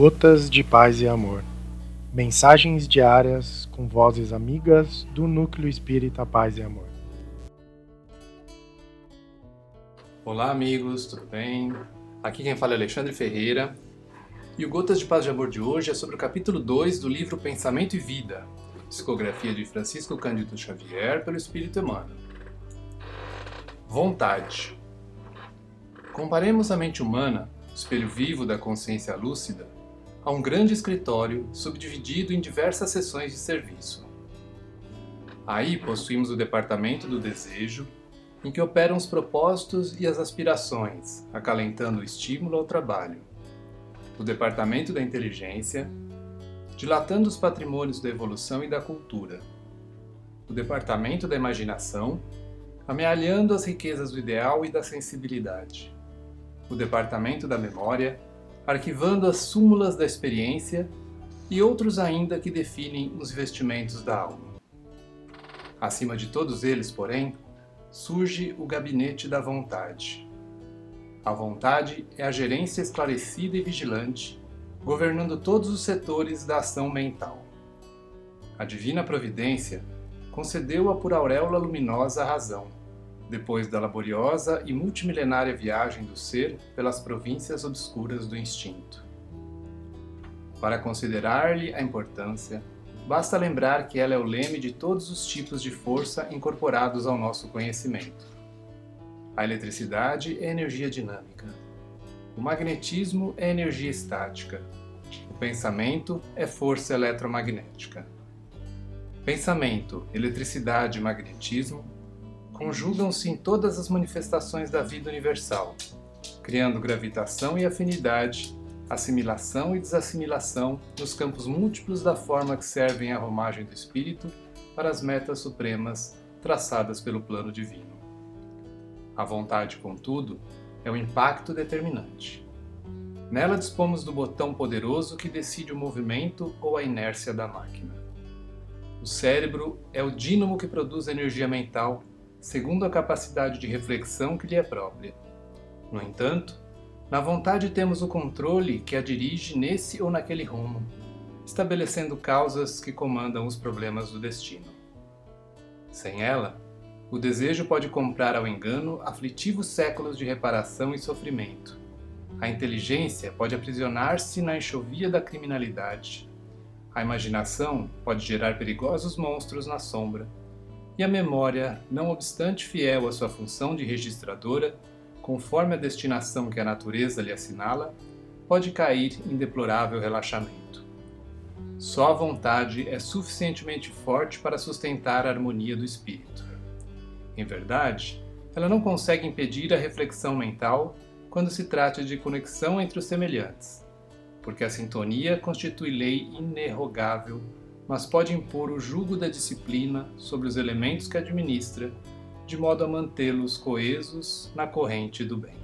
Gotas de Paz e Amor. Mensagens diárias com vozes amigas do Núcleo Espírita Paz e Amor. Olá, amigos, tudo bem? Aqui quem fala é Alexandre Ferreira. E o Gotas de Paz e Amor de hoje é sobre o capítulo 2 do livro Pensamento e Vida, psicografia de Francisco Cândido Xavier pelo Espírito Emmanuel. Vontade. Comparemos a mente humana, espelho vivo da consciência lúcida, a um grande escritório subdividido em diversas seções de serviço. Aí possuímos o departamento do desejo, em que operam os propósitos e as aspirações, acalentando o estímulo ao trabalho. O departamento da inteligência, dilatando os patrimônios da evolução e da cultura. O departamento da imaginação, amealhando as riquezas do ideal e da sensibilidade. O departamento da memória, arquivando as súmulas da experiência e outros ainda que definem os vestimentos da alma. Acima de todos eles, porém, surge o gabinete da vontade. A vontade é a gerência esclarecida e vigilante, governando todos os setores da ação mental. A divina providência concedeu-a por auréola luminosa a razão, depois da laboriosa e multimilenária viagem do ser pelas províncias obscuras do instinto. Para considerar-lhe a importância, basta lembrar que ela é o leme de todos os tipos de força incorporados ao nosso conhecimento. A eletricidade é energia dinâmica. O magnetismo é energia estática. O pensamento é força eletromagnética. Pensamento, eletricidade e magnetismo conjugam-se em todas as manifestações da vida universal, criando gravitação e afinidade, assimilação e desassimilação nos campos múltiplos da forma que servem à romagem do espírito para as metas supremas traçadas pelo plano divino. A vontade, contudo, é o impacto determinante. Nela dispomos do botão poderoso que decide o movimento ou a inércia da máquina. O cérebro é o dínamo que produz energia mental segundo a capacidade de reflexão que lhe é própria. No entanto, na vontade temos o controle que a dirige nesse ou naquele rumo, estabelecendo causas que comandam os problemas do destino. Sem ela, o desejo pode comprar ao engano aflitivos séculos de reparação e sofrimento. A inteligência pode aprisionar-se na enxovia da criminalidade. A imaginação pode gerar perigosos monstros na sombra e a memória, não obstante fiel à sua função de registradora, conforme a destinação que a natureza lhe assinala, pode cair em deplorável relaxamento. Só a vontade é suficientemente forte para sustentar a harmonia do espírito. Em verdade, ela não consegue impedir a reflexão mental quando se trata de conexão entre os semelhantes, porque a sintonia constitui lei inerrogável mas pode impor o jugo da disciplina sobre os elementos que administra, de modo a mantê-los coesos na corrente do bem.